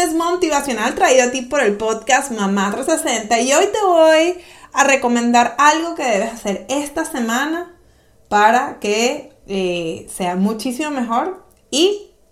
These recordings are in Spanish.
lunes motivacional traído a ti por el podcast Mamá 360 y hoy te voy a recomendar algo que debes hacer esta semana para que eh, sea muchísimo mejor y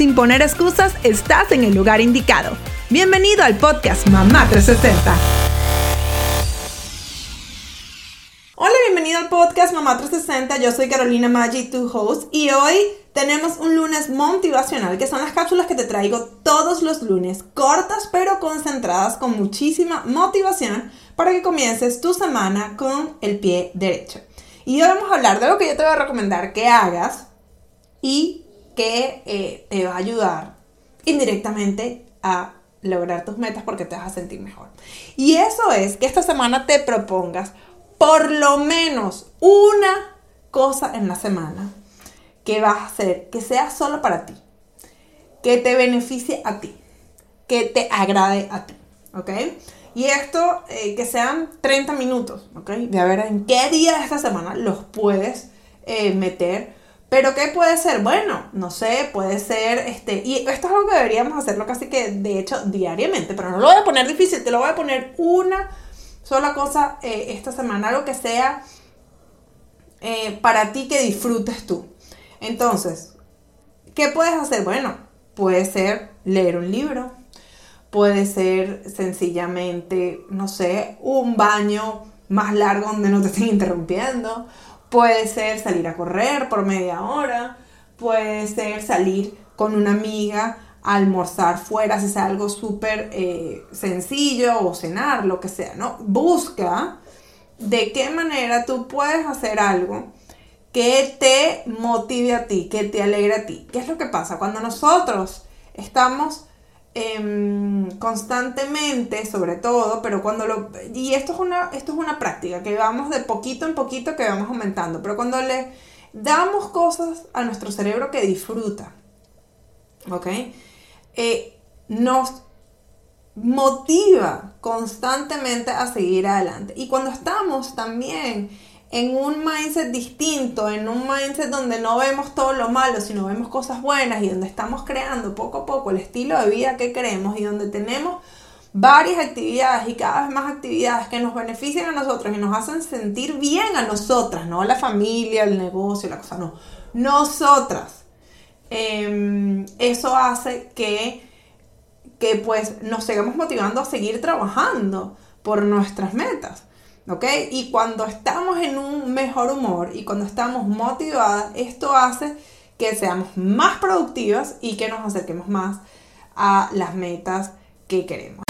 sin poner excusas, estás en el lugar indicado. Bienvenido al podcast Mamá 360. Hola, bienvenido al podcast Mamá 360. Yo soy Carolina Maggi, tu host, y hoy tenemos un lunes motivacional, que son las cápsulas que te traigo todos los lunes, cortas pero concentradas con muchísima motivación para que comiences tu semana con el pie derecho. Y hoy vamos a hablar de lo que yo te voy a recomendar que hagas y que eh, te va a ayudar indirectamente a lograr tus metas porque te vas a sentir mejor. Y eso es que esta semana te propongas por lo menos una cosa en la semana que vas a hacer que sea solo para ti, que te beneficie a ti, que te agrade a ti, ¿ok? Y esto, eh, que sean 30 minutos, ¿ok? De a ver en qué día de esta semana los puedes eh, meter. Pero ¿qué puede ser? Bueno, no sé, puede ser, este, y esto es algo que deberíamos hacerlo casi que, de hecho, diariamente, pero no lo voy a poner difícil, te lo voy a poner una sola cosa eh, esta semana, algo que sea eh, para ti que disfrutes tú. Entonces, ¿qué puedes hacer? Bueno, puede ser leer un libro, puede ser sencillamente, no sé, un baño más largo donde no te estén interrumpiendo, puede ser salir a correr por media hora, puede ser salir con una amiga almorzar fuera, si es algo súper eh, sencillo o cenar, lo que sea, ¿no? Busca de qué manera tú puedes hacer algo que te motive a ti, que te alegre a ti. ¿Qué es lo que pasa? Cuando nosotros estamos em, constantemente, sobre todo, pero cuando lo... Y esto es, una, esto es una práctica, que vamos de poquito en poquito, que vamos aumentando, pero cuando le damos cosas a nuestro cerebro que disfruta, ¿ok? Eh, nos motiva constantemente a seguir adelante. Y cuando estamos también en un mindset distinto, en un mindset donde no vemos todo lo malo, sino vemos cosas buenas y donde estamos creando poco a poco el estilo de vida que queremos y donde tenemos varias actividades y cada vez más actividades que nos benefician a nosotros y nos hacen sentir bien a nosotras, no la familia, el negocio, la cosa, no, nosotras. Em, eso hace que, que pues nos sigamos motivando a seguir trabajando por nuestras metas. ¿Ok? Y cuando estamos en un mejor humor y cuando estamos motivadas, esto hace que seamos más productivas y que nos acerquemos más a las metas que queremos.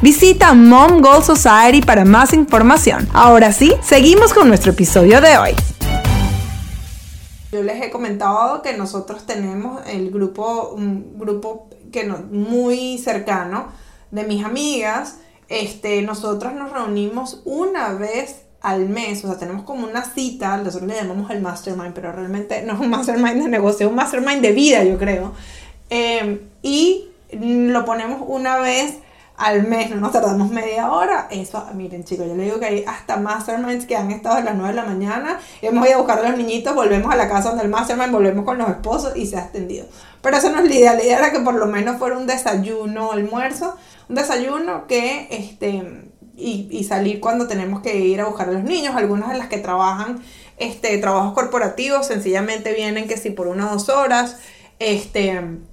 Visita Mom Goal Society para más información. Ahora sí, seguimos con nuestro episodio de hoy. Yo les he comentado que nosotros tenemos el grupo, un grupo que no, muy cercano de mis amigas. Este, nosotros nos reunimos una vez al mes, o sea, tenemos como una cita, nosotros le llamamos el mastermind, pero realmente no es un mastermind de negocio, es un mastermind de vida, yo creo. Eh, y lo ponemos una vez al mes, no nos tardamos media hora. Eso, miren chicos, yo le digo que hay hasta masterminds que han estado a las 9 de la mañana, hemos ido a buscar a los niñitos, volvemos a la casa donde el mastermind, volvemos con los esposos y se ha extendido. Pero eso no es la idea, la idea era que por lo menos fuera un desayuno, almuerzo, un desayuno que, este, y, salir cuando tenemos que ir a buscar a los niños, algunas de las que trabajan, este, trabajos corporativos, sencillamente vienen que si por una o dos horas, este, en,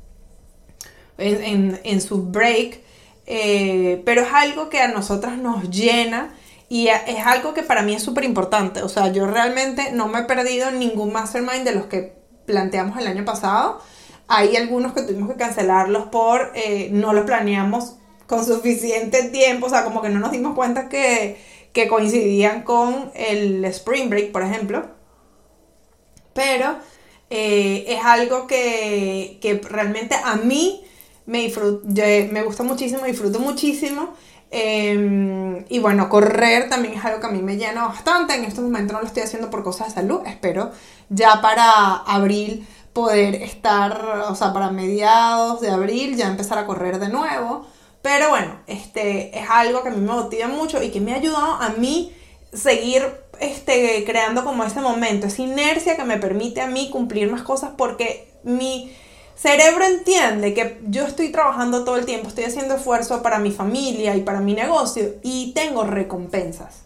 en, en su break, eh, pero es algo que a nosotras nos llena y es algo que para mí es súper importante. O sea, yo realmente no me he perdido ningún mastermind de los que planteamos el año pasado. Hay algunos que tuvimos que cancelarlos por eh, no los planeamos con suficiente tiempo, o sea, como que no nos dimos cuenta que, que coincidían con el Spring Break, por ejemplo. Pero eh, es algo que, que realmente a mí me, me gusta muchísimo, disfruto muchísimo. Em, y bueno, correr también es algo que a mí me llena bastante. En estos momentos no lo estoy haciendo por cosas de salud. Espero ya para abril poder estar, o sea, para mediados de abril ya empezar a correr de nuevo. Pero bueno, este es algo que a mí me motiva mucho y que me ha ayudado a mí seguir este, creando como ese momento, esa inercia que me permite a mí cumplir más cosas porque mi cerebro entiende que yo estoy trabajando todo el tiempo, estoy haciendo esfuerzo para mi familia y para mi negocio y tengo recompensas,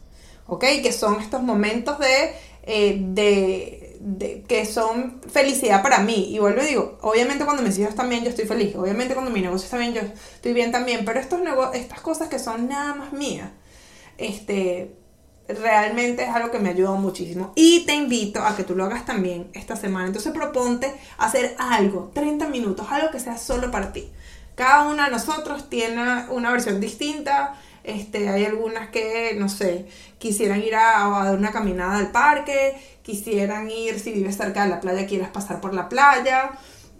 ¿ok? Que son estos momentos de, eh, de, que son felicidad para mí. Y vuelvo y digo, obviamente cuando mis hijos están bien yo estoy feliz, obviamente cuando mi negocio está bien yo estoy bien también, pero estos estas cosas que son nada más mías, este, realmente es algo que me ha ayudado muchísimo. Y te invito a que tú lo hagas también esta semana. Entonces proponte hacer algo, 30 minutos, algo que sea solo para ti. Cada una de nosotros tiene una versión distinta. Este, hay algunas que, no sé, quisieran ir a, dar una caminada al parque, quisieran ir, si vives cerca de la playa, quieras pasar por la playa.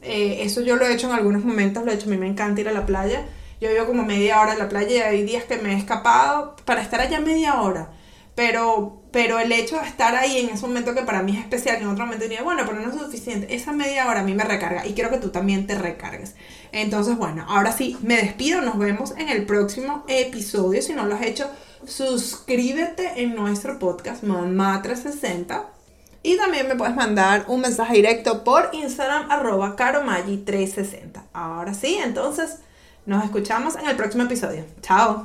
Eh, eso yo lo he hecho en algunos momentos, lo he hecho, a mí me encanta ir a la playa. Yo vivo como media hora en la playa y hay días que me he escapado para estar allá media hora pero, pero el hecho de estar ahí en ese momento que para mí es especial, que en otro momento diría, bueno, pero no es suficiente, esa media hora a mí me recarga y quiero que tú también te recargues. Entonces, bueno, ahora sí, me despido, nos vemos en el próximo episodio. Si no lo has hecho, suscríbete en nuestro podcast Mamá 360. Y también me puedes mandar un mensaje directo por Instagram arroba caromaggi360. Ahora sí, entonces nos escuchamos en el próximo episodio. Chao.